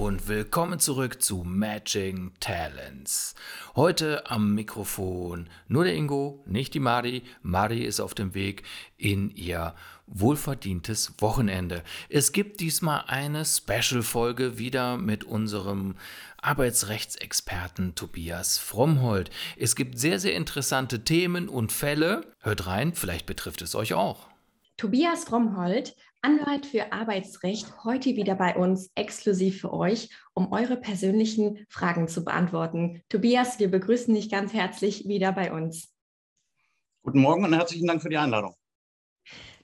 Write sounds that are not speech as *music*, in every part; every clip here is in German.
und willkommen zurück zu Matching Talents. Heute am Mikrofon nur der Ingo, nicht die Mari. Mari ist auf dem Weg in ihr wohlverdientes Wochenende. Es gibt diesmal eine Special-Folge wieder mit unserem Arbeitsrechtsexperten Tobias Frommhold. Es gibt sehr, sehr interessante Themen und Fälle. Hört rein, vielleicht betrifft es euch auch. Tobias Frommhold, Anwalt für Arbeitsrecht, heute wieder bei uns exklusiv für euch, um eure persönlichen Fragen zu beantworten. Tobias, wir begrüßen dich ganz herzlich wieder bei uns. Guten Morgen und herzlichen Dank für die Einladung.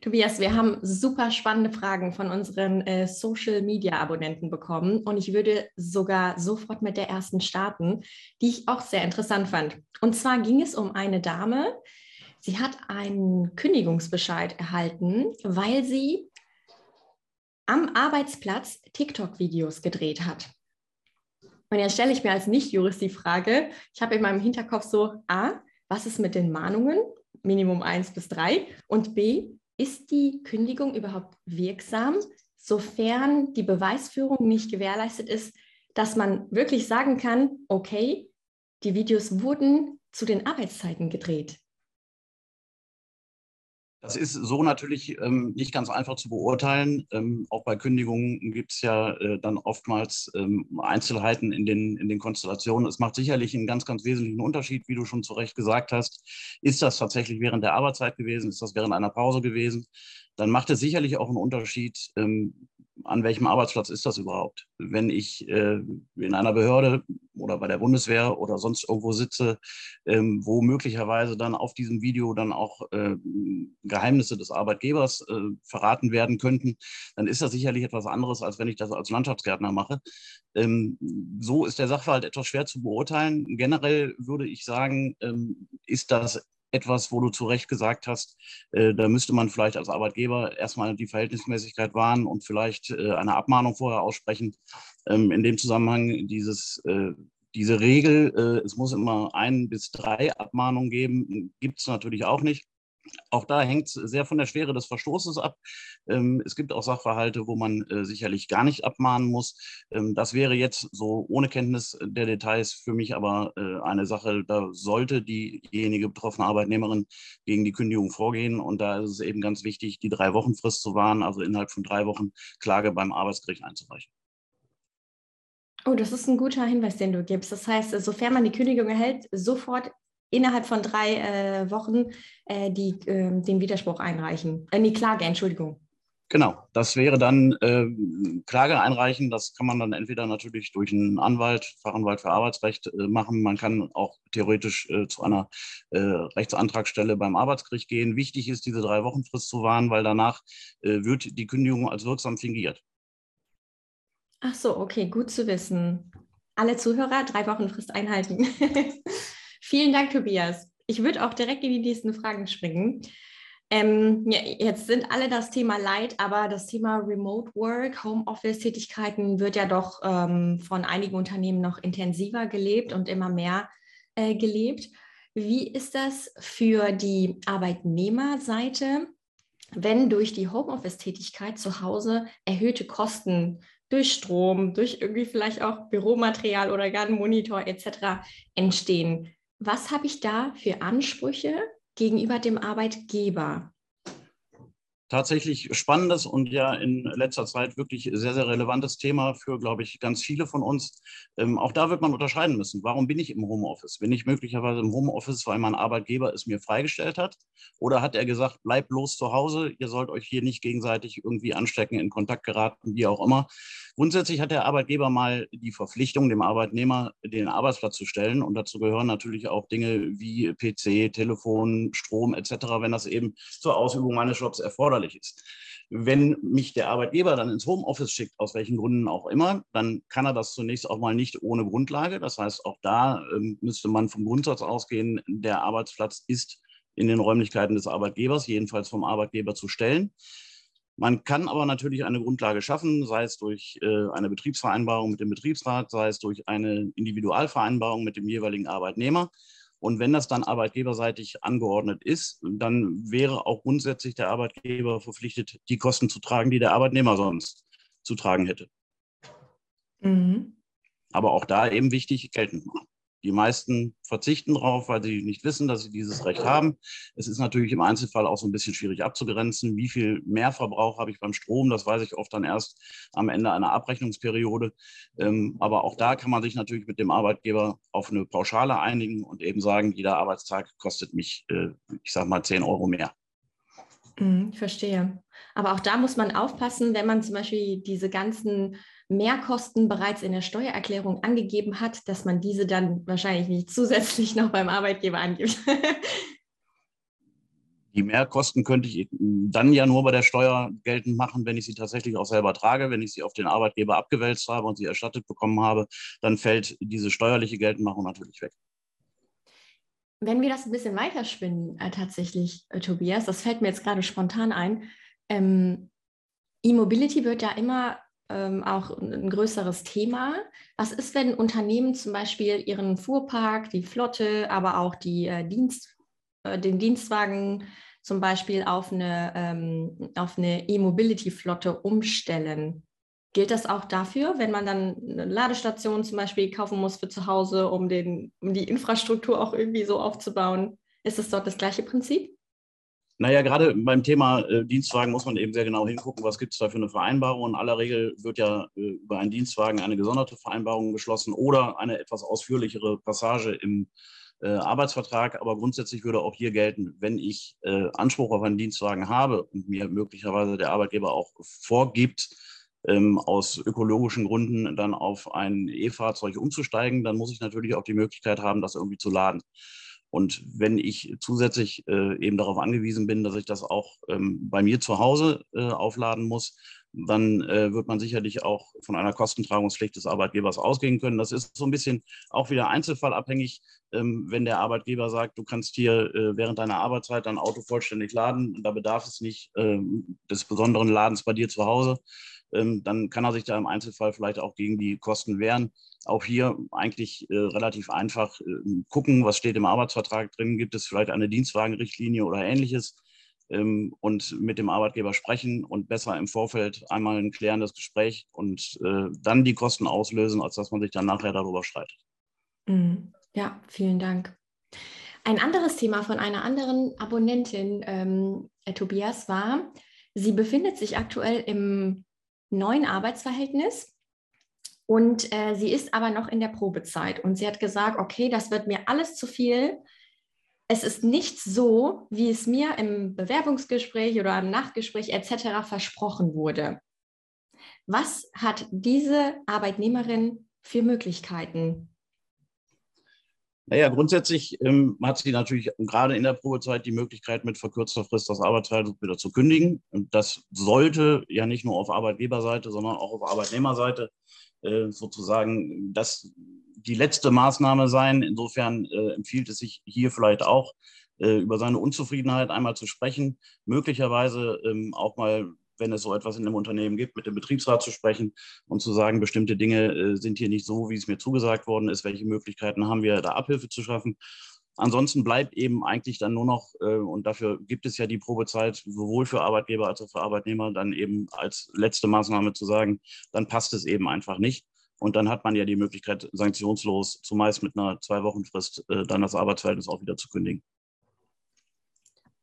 Tobias, wir haben super spannende Fragen von unseren äh, Social Media Abonnenten bekommen und ich würde sogar sofort mit der ersten starten, die ich auch sehr interessant fand. Und zwar ging es um eine Dame, sie hat einen Kündigungsbescheid erhalten, weil sie am Arbeitsplatz TikTok-Videos gedreht hat. Und jetzt stelle ich mir als Nicht-Jurist die Frage, ich habe in meinem Hinterkopf so, a, was ist mit den Mahnungen, Minimum 1 bis 3 und b, ist die Kündigung überhaupt wirksam, sofern die Beweisführung nicht gewährleistet ist, dass man wirklich sagen kann, okay, die Videos wurden zu den Arbeitszeiten gedreht. Das ist so natürlich ähm, nicht ganz einfach zu beurteilen. Ähm, auch bei Kündigungen gibt es ja äh, dann oftmals ähm, Einzelheiten in den, in den Konstellationen. Es macht sicherlich einen ganz, ganz wesentlichen Unterschied, wie du schon zu Recht gesagt hast. Ist das tatsächlich während der Arbeitszeit gewesen? Ist das während einer Pause gewesen? Dann macht es sicherlich auch einen Unterschied, ähm, an welchem Arbeitsplatz ist das überhaupt? Wenn ich äh, in einer Behörde oder bei der Bundeswehr oder sonst irgendwo sitze, ähm, wo möglicherweise dann auf diesem Video dann auch äh, Geheimnisse des Arbeitgebers äh, verraten werden könnten, dann ist das sicherlich etwas anderes, als wenn ich das als Landschaftsgärtner mache. Ähm, so ist der Sachverhalt etwas schwer zu beurteilen. Generell würde ich sagen, ähm, ist das etwas, wo du zu Recht gesagt hast, äh, da müsste man vielleicht als Arbeitgeber erstmal die Verhältnismäßigkeit wahren und vielleicht äh, eine Abmahnung vorher aussprechen. Ähm, in dem Zusammenhang dieses, äh, diese Regel, äh, es muss immer ein bis drei Abmahnungen geben, gibt es natürlich auch nicht. Auch da hängt es sehr von der Schwere des Verstoßes ab. Ähm, es gibt auch Sachverhalte, wo man äh, sicherlich gar nicht abmahnen muss. Ähm, das wäre jetzt so ohne Kenntnis der Details für mich aber äh, eine Sache, da sollte diejenige betroffene Arbeitnehmerin gegen die Kündigung vorgehen. Und da ist es eben ganz wichtig, die drei Wochen Frist zu wahren, also innerhalb von drei Wochen Klage beim Arbeitsgericht einzureichen. Oh, das ist ein guter Hinweis, den du gibst. Das heißt, sofern man die Kündigung erhält, sofort innerhalb von drei äh, Wochen äh, die, äh, den Widerspruch einreichen. Äh, die Klage, Entschuldigung. Genau, das wäre dann äh, Klage einreichen. Das kann man dann entweder natürlich durch einen Anwalt, Fachanwalt für Arbeitsrecht äh, machen. Man kann auch theoretisch äh, zu einer äh, Rechtsantragsstelle beim Arbeitsgericht gehen. Wichtig ist, diese drei Wochen Frist zu wahren, weil danach wird die Kündigung als wirksam fingiert. Ach so, okay, gut zu wissen. Alle Zuhörer, drei Wochen Frist einhalten. *laughs* Vielen Dank, Tobias. Ich würde auch direkt in die nächsten Fragen springen. Ähm, ja, jetzt sind alle das Thema Leid, aber das Thema Remote Work, Homeoffice-Tätigkeiten wird ja doch ähm, von einigen Unternehmen noch intensiver gelebt und immer mehr äh, gelebt. Wie ist das für die Arbeitnehmerseite, wenn durch die Homeoffice-Tätigkeit zu Hause erhöhte Kosten durch Strom, durch irgendwie vielleicht auch Büromaterial oder gar einen Monitor etc. entstehen? Was habe ich da für Ansprüche gegenüber dem Arbeitgeber? Tatsächlich spannendes und ja in letzter Zeit wirklich sehr, sehr relevantes Thema für, glaube ich, ganz viele von uns. Ähm, auch da wird man unterscheiden müssen. Warum bin ich im Homeoffice? Bin ich möglicherweise im Homeoffice, weil mein Arbeitgeber es mir freigestellt hat? Oder hat er gesagt, bleibt bloß zu Hause, ihr sollt euch hier nicht gegenseitig irgendwie anstecken, in Kontakt geraten, wie auch immer? Grundsätzlich hat der Arbeitgeber mal die Verpflichtung, dem Arbeitnehmer den Arbeitsplatz zu stellen. Und dazu gehören natürlich auch Dinge wie PC, Telefon, Strom etc., wenn das eben zur Ausübung meines Jobs erforderlich ist. Wenn mich der Arbeitgeber dann ins Homeoffice schickt, aus welchen Gründen auch immer, dann kann er das zunächst auch mal nicht ohne Grundlage. Das heißt, auch da ähm, müsste man vom Grundsatz ausgehen, der Arbeitsplatz ist in den Räumlichkeiten des Arbeitgebers, jedenfalls vom Arbeitgeber zu stellen. Man kann aber natürlich eine Grundlage schaffen, sei es durch äh, eine Betriebsvereinbarung mit dem Betriebsrat, sei es durch eine Individualvereinbarung mit dem jeweiligen Arbeitnehmer. Und wenn das dann arbeitgeberseitig angeordnet ist, dann wäre auch grundsätzlich der Arbeitgeber verpflichtet, die Kosten zu tragen, die der Arbeitnehmer sonst zu tragen hätte. Mhm. Aber auch da eben wichtig, geltend machen. Die meisten verzichten darauf, weil sie nicht wissen, dass sie dieses Recht haben. Es ist natürlich im Einzelfall auch so ein bisschen schwierig abzugrenzen. Wie viel Mehrverbrauch habe ich beim Strom? Das weiß ich oft dann erst am Ende einer Abrechnungsperiode. Ähm, aber auch da kann man sich natürlich mit dem Arbeitgeber auf eine Pauschale einigen und eben sagen, jeder Arbeitstag kostet mich, äh, ich sage mal, 10 Euro mehr. Ich verstehe. Aber auch da muss man aufpassen, wenn man zum Beispiel diese ganzen Mehrkosten bereits in der Steuererklärung angegeben hat, dass man diese dann wahrscheinlich nicht zusätzlich noch beim Arbeitgeber angibt. *laughs* Die Mehrkosten könnte ich dann ja nur bei der Steuer geltend machen, wenn ich sie tatsächlich auch selber trage. Wenn ich sie auf den Arbeitgeber abgewälzt habe und sie erstattet bekommen habe, dann fällt diese steuerliche Geltendmachung natürlich weg. Wenn wir das ein bisschen weiterspinnen, äh, tatsächlich, äh, Tobias, das fällt mir jetzt gerade spontan ein. Ähm, E-Mobility wird ja immer ähm, auch ein größeres Thema. Was ist, wenn Unternehmen zum Beispiel ihren Fuhrpark, die Flotte, aber auch die, äh, Dienst, äh, den Dienstwagen zum Beispiel auf eine, ähm, eine E-Mobility-Flotte umstellen? Gilt das auch dafür, wenn man dann eine Ladestation zum Beispiel kaufen muss für zu Hause, um, den, um die Infrastruktur auch irgendwie so aufzubauen? Ist es dort das gleiche Prinzip? Naja, gerade beim Thema äh, Dienstwagen muss man eben sehr genau hingucken, was gibt es da für eine Vereinbarung. In aller Regel wird ja äh, über einen Dienstwagen eine gesonderte Vereinbarung geschlossen oder eine etwas ausführlichere Passage im äh, Arbeitsvertrag. Aber grundsätzlich würde auch hier gelten, wenn ich äh, Anspruch auf einen Dienstwagen habe und mir möglicherweise der Arbeitgeber auch vorgibt, ähm, aus ökologischen Gründen dann auf ein E-Fahrzeug umzusteigen, dann muss ich natürlich auch die Möglichkeit haben, das irgendwie zu laden. Und wenn ich zusätzlich äh, eben darauf angewiesen bin, dass ich das auch ähm, bei mir zu Hause äh, aufladen muss, dann äh, wird man sicherlich auch von einer Kostentragungspflicht des Arbeitgebers ausgehen können. Das ist so ein bisschen auch wieder einzelfallabhängig, ähm, wenn der Arbeitgeber sagt, du kannst hier äh, während deiner Arbeitszeit dein Auto vollständig laden, da bedarf es nicht ähm, des besonderen Ladens bei dir zu Hause, ähm, dann kann er sich da im Einzelfall vielleicht auch gegen die Kosten wehren. Auch hier eigentlich äh, relativ einfach äh, gucken, was steht im Arbeitsvertrag drin, gibt es vielleicht eine Dienstwagenrichtlinie oder ähnliches ähm, und mit dem Arbeitgeber sprechen und besser im Vorfeld einmal ein klärendes Gespräch und äh, dann die Kosten auslösen, als dass man sich dann nachher darüber streitet. Mhm. Ja, vielen Dank. Ein anderes Thema von einer anderen Abonnentin, ähm, Tobias, war, sie befindet sich aktuell im neuen Arbeitsverhältnis und äh, sie ist aber noch in der Probezeit und sie hat gesagt, okay, das wird mir alles zu viel. Es ist nicht so, wie es mir im Bewerbungsgespräch oder im Nachgespräch etc. versprochen wurde. Was hat diese Arbeitnehmerin für Möglichkeiten? Naja, grundsätzlich ähm, hat sie natürlich gerade in der Probezeit die Möglichkeit, mit verkürzter Frist das Arbeitsverhältnis wieder zu kündigen. Und das sollte ja nicht nur auf Arbeitgeberseite, sondern auch auf Arbeitnehmerseite äh, sozusagen das die letzte Maßnahme sein. Insofern äh, empfiehlt es sich hier vielleicht auch, äh, über seine Unzufriedenheit einmal zu sprechen, möglicherweise ähm, auch mal, wenn es so etwas in einem Unternehmen gibt, mit dem Betriebsrat zu sprechen und zu sagen, bestimmte Dinge äh, sind hier nicht so, wie es mir zugesagt worden ist, welche Möglichkeiten haben wir, da Abhilfe zu schaffen. Ansonsten bleibt eben eigentlich dann nur noch, äh, und dafür gibt es ja die Probezeit, sowohl für Arbeitgeber als auch für Arbeitnehmer, dann eben als letzte Maßnahme zu sagen, dann passt es eben einfach nicht. Und dann hat man ja die Möglichkeit, sanktionslos, zumeist mit einer Zwei-Wochen-Frist, äh, dann das Arbeitsverhältnis auch wieder zu kündigen.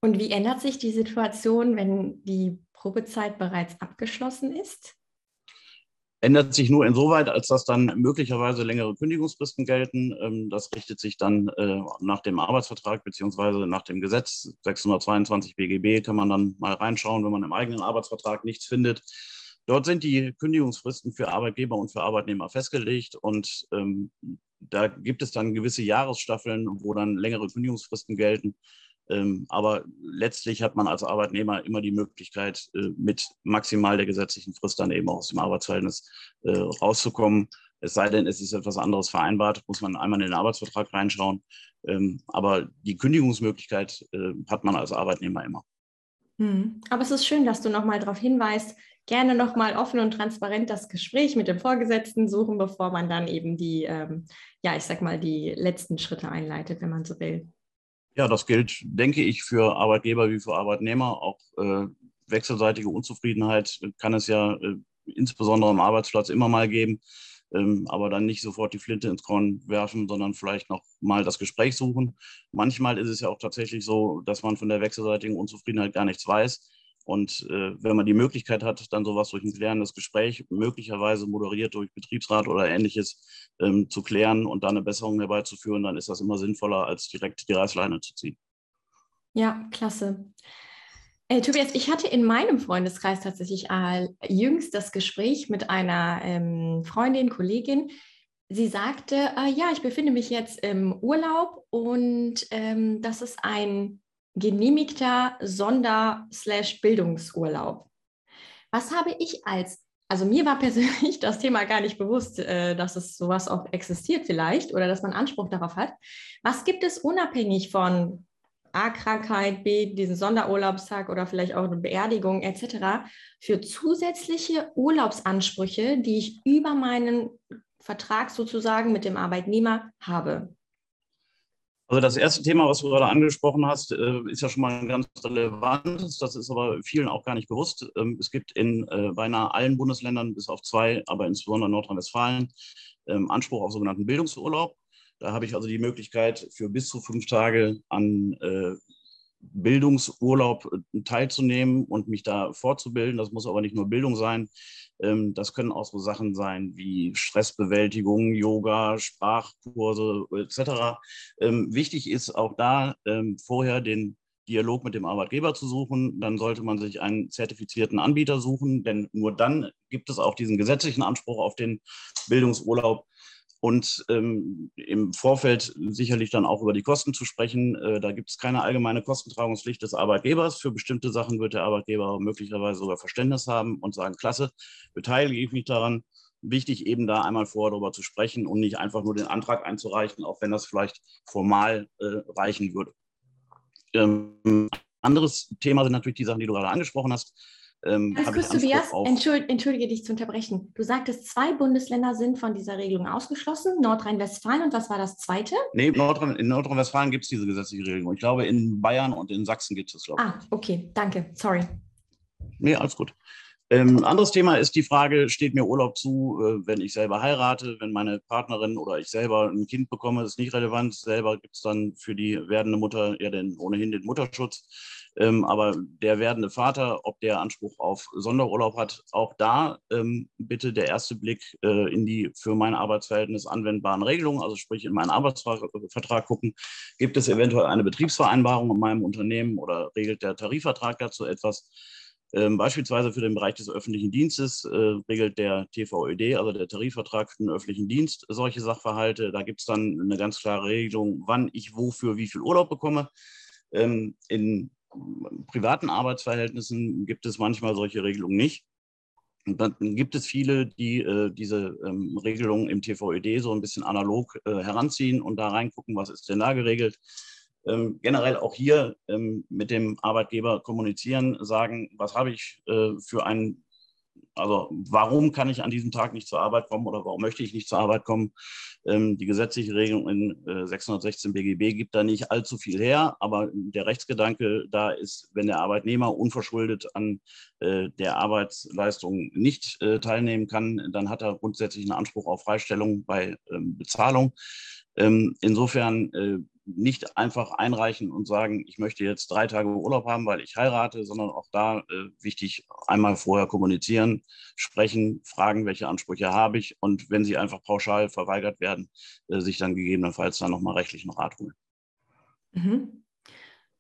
Und wie ändert sich die Situation, wenn die Probezeit bereits abgeschlossen ist? ändert sich nur insoweit, als dass dann möglicherweise längere Kündigungsfristen gelten. Ähm, das richtet sich dann äh, nach dem Arbeitsvertrag beziehungsweise nach dem Gesetz 622 BGB kann man dann mal reinschauen, wenn man im eigenen Arbeitsvertrag nichts findet. Dort sind die Kündigungsfristen für Arbeitgeber und für Arbeitnehmer festgelegt und ähm, da gibt es dann gewisse Jahresstaffeln, wo dann längere Kündigungsfristen gelten. Ähm, aber letztlich hat man als Arbeitnehmer immer die Möglichkeit, äh, mit maximal der gesetzlichen Frist dann eben aus dem Arbeitsverhältnis äh, rauszukommen. Es sei denn, es ist etwas anderes vereinbart, muss man einmal in den Arbeitsvertrag reinschauen. Ähm, aber die Kündigungsmöglichkeit äh, hat man als Arbeitnehmer immer. Hm. Aber es ist schön, dass du nochmal darauf hinweist, gerne nochmal offen und transparent das Gespräch mit dem Vorgesetzten suchen, bevor man dann eben die, ähm, ja, ich sag mal, die letzten Schritte einleitet, wenn man so will. Ja, das gilt, denke ich, für Arbeitgeber wie für Arbeitnehmer. Auch äh, wechselseitige Unzufriedenheit kann es ja äh, insbesondere am Arbeitsplatz immer mal geben. ähm, aber dann nicht sofort die Flinte ins Korn werfen, sondern vielleicht noch mal das Gespräch suchen. Manchmal ist es ja auch tatsächlich so, dass man von der wechselseitigen Unzufriedenheit gar nichts weiß. Und äh, wenn man die Möglichkeit hat, dann sowas durch ein klärendes Gespräch, möglicherweise moderiert durch Betriebsrat oder ähnliches, ähm, zu klären und dann eine Besserung herbeizuführen, dann ist das immer sinnvoller, als direkt die Reißleine zu ziehen. Ja, klasse. Äh, Tobias, ich hatte in meinem Freundeskreis tatsächlich äh, jüngst das Gespräch mit einer ähm, Freundin, Kollegin. Sie sagte, äh, ja, ich befinde mich jetzt im Urlaub und ähm, das ist ein genehmigter Sonder-Bildungsurlaub. Was habe ich als, also mir war persönlich *laughs* das Thema gar nicht bewusst, äh, dass es sowas auch existiert vielleicht oder dass man Anspruch darauf hat. Was gibt es unabhängig von A, Krankheit, B, diesen Sonderurlaubstag oder vielleicht auch eine Beerdigung etc. für zusätzliche Urlaubsansprüche, die ich über meinen Vertrag sozusagen mit dem Arbeitnehmer habe? Also das erste Thema, was du gerade angesprochen hast, äh, ist ja schon mal ein ganz relevantes. Das ist aber vielen auch gar nicht bewusst. Ähm, es gibt in äh, beinahe allen Bundesländern, bis auf zwei, aber insbesondere Nordrhein-Westfalen, ähm, Anspruch auf sogenannten Bildungsurlaub. Da habe ich also die Möglichkeit, für bis zu fünf Tage an äh, Bildungsurlaub äh, teilzunehmen und mich da fortzubilden. Das muss aber nicht nur Bildung sein. Ähm, das können auch so Sachen sein wie Stressbewältigung, Yoga, Sprachkurse etc. Ähm, wichtig ist auch da ähm, vorher den Dialog mit dem Arbeitgeber zu suchen. Dann sollte man sich einen zertifizierten Anbieter suchen, denn nur dann gibt es auch diesen gesetzlichen Anspruch auf den Bildungsurlaub und ähm, im Vorfeld sicherlich dann auch über die Kosten zu sprechen. Äh, da gibt es keine allgemeine Kostentragungspflicht des Arbeitgebers. Für bestimmte Sachen wird der Arbeitgeber möglicherweise sogar Verständnis haben und sagen, klasse, beteilige ich mich daran. Wichtig eben da einmal vorher darüber zu sprechen und nicht einfach nur den Antrag einzureichen, auch wenn das vielleicht formal äh, reichen würde. Ähm, anderes Thema sind natürlich die Sachen, die du gerade angesprochen hast. Ähm, Ganz Tobias, entschuldige, entschuldige dich zu unterbrechen. Du sagtest, zwei Bundesländer sind von dieser Regelung ausgeschlossen, Nordrhein-Westfalen und was war das zweite? Nee, Nordrhein, in Nordrhein-Westfalen gibt es diese gesetzliche Regelung. Ich glaube, in Bayern und in Sachsen gibt es glaube ich. Ah, okay, danke, sorry. Nee, alles gut. Ähm, anderes Thema ist die Frage, steht mir Urlaub zu, äh, wenn ich selber heirate, wenn meine Partnerin oder ich selber ein Kind bekomme, ist nicht relevant. Selber gibt es dann für die werdende Mutter ja den, ohnehin den Mutterschutz. Ähm, aber der werdende Vater, ob der Anspruch auf Sonderurlaub hat, auch da ähm, bitte der erste Blick äh, in die für mein Arbeitsverhältnis anwendbaren Regelungen, also sprich in meinen Arbeitsvertrag gucken. Gibt es eventuell eine Betriebsvereinbarung in meinem Unternehmen oder regelt der Tarifvertrag dazu etwas? Ähm, beispielsweise für den Bereich des öffentlichen Dienstes äh, regelt der TVÖD, also der Tarifvertrag für den öffentlichen Dienst, solche Sachverhalte. Da gibt es dann eine ganz klare Regelung, wann ich wofür wie viel Urlaub bekomme. Ähm, in privaten Arbeitsverhältnissen gibt es manchmal solche Regelungen nicht. Und dann gibt es viele, die äh, diese ähm, Regelungen im TVED so ein bisschen analog äh, heranziehen und da reingucken, was ist denn da geregelt. Ähm, generell auch hier ähm, mit dem Arbeitgeber kommunizieren, sagen, was habe ich äh, für einen also warum kann ich an diesem Tag nicht zur Arbeit kommen oder warum möchte ich nicht zur Arbeit kommen? Ähm, die gesetzliche Regelung in äh, 616 BGB gibt da nicht allzu viel her, aber der Rechtsgedanke da ist, wenn der Arbeitnehmer unverschuldet an äh, der Arbeitsleistung nicht äh, teilnehmen kann, dann hat er grundsätzlich einen Anspruch auf Freistellung bei ähm, Bezahlung. Ähm, insofern äh, nicht einfach einreichen und sagen, ich möchte jetzt drei Tage Urlaub haben, weil ich heirate, sondern auch da äh, wichtig, einmal vorher kommunizieren, sprechen, fragen, welche Ansprüche habe ich und wenn sie einfach pauschal verweigert werden, äh, sich dann gegebenenfalls dann nochmal rechtlichen Rat holen. Mhm.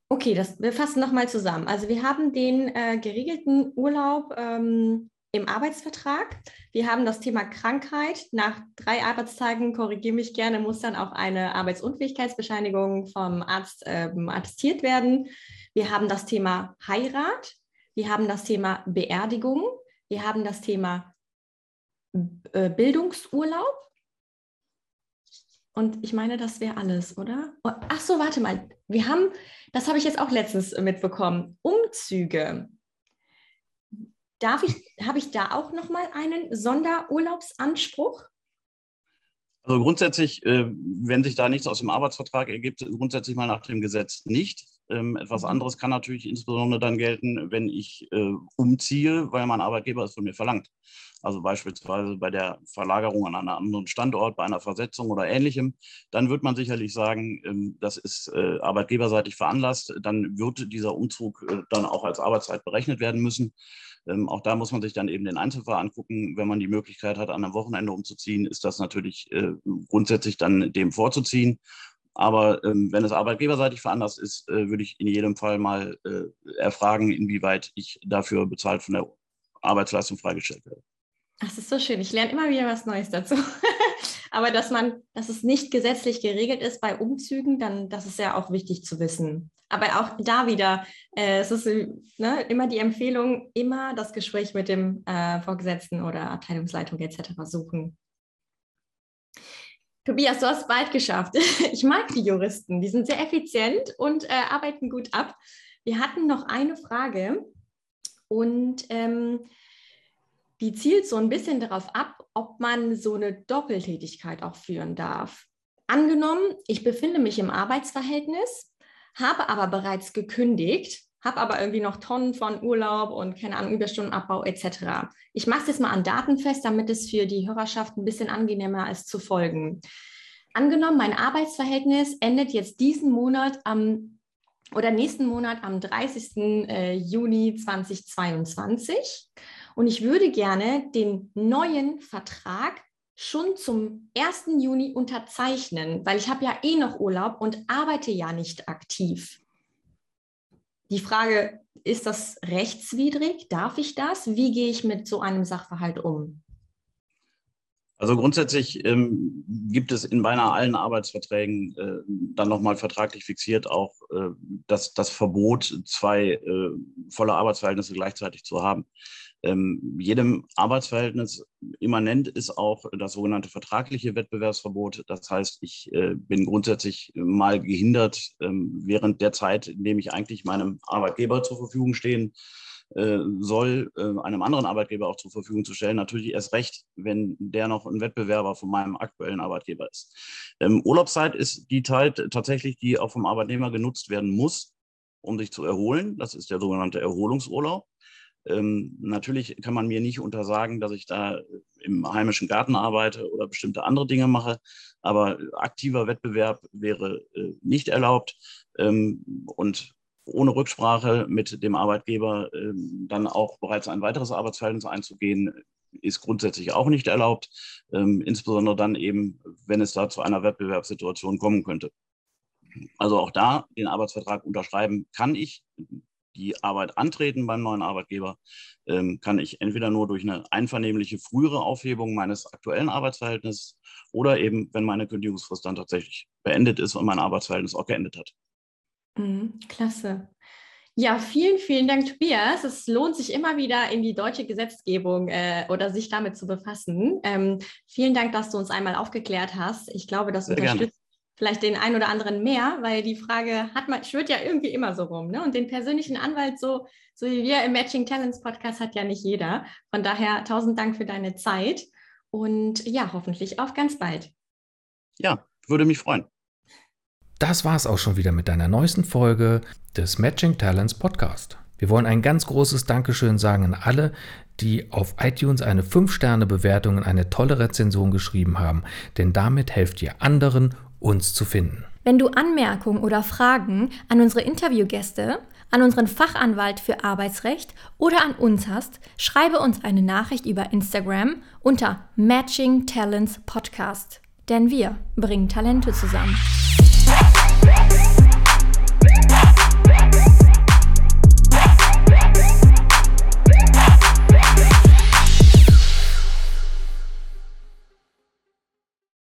Okay, das, wir fassen nochmal zusammen. Also wir haben den äh, geregelten Urlaub ähm, im Arbeitsvertrag. Wir haben das Thema Krankheit. Nach drei Arbeitstagen, korrigiere mich gerne, muss dann auch eine Arbeitsunfähigkeitsbescheinigung vom Arzt äh, attestiert werden. Wir haben das Thema Heirat. Wir haben das Thema Beerdigung. Wir haben das Thema äh, Bildungsurlaub. Und ich meine, das wäre alles, oder? Oh, ach so, warte mal. Wir haben, das habe ich jetzt auch letztens mitbekommen, Umzüge. Darf ich, habe ich da auch nochmal einen Sonderurlaubsanspruch? Also grundsätzlich, äh, wenn sich da nichts aus dem Arbeitsvertrag ergibt, grundsätzlich mal nach dem Gesetz nicht. Ähm, etwas mhm. anderes kann natürlich insbesondere dann gelten, wenn ich äh, umziehe, weil mein Arbeitgeber es von mir verlangt. Also beispielsweise bei der Verlagerung an einen anderen Standort, bei einer Versetzung oder ähnlichem, dann wird man sicherlich sagen, ähm, das ist äh, arbeitgeberseitig veranlasst. Dann wird dieser Umzug äh, dann auch als Arbeitszeit berechnet werden müssen. Ähm, auch da muss man sich dann eben den Einzelfall angucken. Wenn man die Möglichkeit hat, an einem Wochenende umzuziehen, ist das natürlich äh, grundsätzlich dann dem vorzuziehen. Aber ähm, wenn es arbeitgeberseitig veranlasst ist, äh, würde ich in jedem Fall mal äh, erfragen, inwieweit ich dafür bezahlt von der Arbeitsleistung freigestellt werde. Das ist so schön. Ich lerne immer wieder was Neues dazu. *laughs* Aber dass man, dass es nicht gesetzlich geregelt ist bei Umzügen, dann das ist ja auch wichtig zu wissen. Aber auch da wieder, äh, es ist ne, immer die Empfehlung, immer das Gespräch mit dem äh, Vorgesetzten oder Abteilungsleitung etc. suchen. Tobias, du hast bald geschafft. *laughs* Ich mag die Juristen, die sind sehr effizient und äh, arbeiten gut ab. Wir hatten noch eine Frage und ähm, die zielt so ein bisschen darauf ab, ob man so eine Doppeltätigkeit auch führen darf. Angenommen, ich befinde mich im Arbeitsverhältnis, habe aber bereits gekündigt habe aber irgendwie noch Tonnen von Urlaub und keine Ahnung, Überstundenabbau etc. Ich mache es jetzt mal an Daten fest, damit es für die Hörerschaft ein bisschen angenehmer ist zu folgen. Angenommen, mein Arbeitsverhältnis endet jetzt diesen Monat am oder nächsten Monat am 30. Äh, Juni 2022 und ich würde gerne den neuen Vertrag schon zum 1. Juni unterzeichnen, weil ich habe ja eh noch Urlaub und arbeite ja nicht aktiv. Die Frage, ist das rechtswidrig? Darf ich das? Wie gehe ich mit so einem Sachverhalt um? Also grundsätzlich ähm, gibt es in beinahe allen Arbeitsverträgen äh, dann nochmal vertraglich fixiert auch äh, das, das Verbot, zwei äh, volle Arbeitsverhältnisse gleichzeitig zu haben. Ähm, jedem Arbeitsverhältnis immanent ist auch das sogenannte vertragliche Wettbewerbsverbot. Das heißt, ich äh, bin grundsätzlich mal gehindert, ähm, während der Zeit, in dem ich eigentlich meinem Arbeitgeber zur Verfügung stehen äh, soll, äh, einem anderen Arbeitgeber auch zur Verfügung zu stellen. Natürlich erst recht, wenn der noch ein Wettbewerber von meinem aktuellen Arbeitgeber ist. Ähm, Urlaubszeit ist die Zeit tatsächlich, die auch vom Arbeitnehmer genutzt werden muss, um sich zu erholen. Das ist der sogenannte Erholungsurlaub. Ähm, natürlich kann man mir nicht untersagen, dass ich da im heimischen Garten arbeite oder bestimmte andere Dinge mache, aber aktiver Wettbewerb wäre äh, nicht erlaubt ähm, und ohne Rücksprache mit dem Arbeitgeber äh, dann auch bereits ein weiteres Arbeitsverhältnis einzugehen, ist grundsätzlich auch nicht erlaubt, ähm, insbesondere dann eben, wenn es da zu einer Wettbewerbssituation kommen könnte. Also auch da den Arbeitsvertrag unterschreiben kann ich die Arbeit antreten beim neuen Arbeitgeber, ähm, kann ich entweder nur durch eine einvernehmliche frühere Aufhebung meines aktuellen Arbeitsverhältnisses oder eben, wenn meine Kündigungsfrist dann tatsächlich beendet ist und mein Arbeitsverhältnis auch geendet hat. Mhm, klasse. Ja, vielen, vielen Dank, Tobias. Es lohnt sich immer wieder in die deutsche Gesetzgebung äh, oder sich damit zu befassen. Ähm, vielen Dank, dass du uns einmal aufgeklärt hast. Ich glaube, das Sehr unterstützt gerne vielleicht den einen oder anderen mehr, weil die Frage hat man, schwirrt ja irgendwie immer so rum. Ne? Und den persönlichen Anwalt, so, so wie wir im Matching Talents Podcast, hat ja nicht jeder. Von daher tausend Dank für deine Zeit und ja, hoffentlich auf ganz bald. Ja, würde mich freuen. Das war es auch schon wieder mit deiner neuesten Folge des Matching Talents Podcast. Wir wollen ein ganz großes Dankeschön sagen an alle, die auf iTunes eine 5-Sterne-Bewertung und eine tolle Rezension geschrieben haben, denn damit helft ihr anderen uns zu finden. Wenn du Anmerkungen oder Fragen an unsere Interviewgäste, an unseren Fachanwalt für Arbeitsrecht oder an uns hast, schreibe uns eine Nachricht über Instagram unter Matching Talents Podcast. Denn wir bringen Talente zusammen.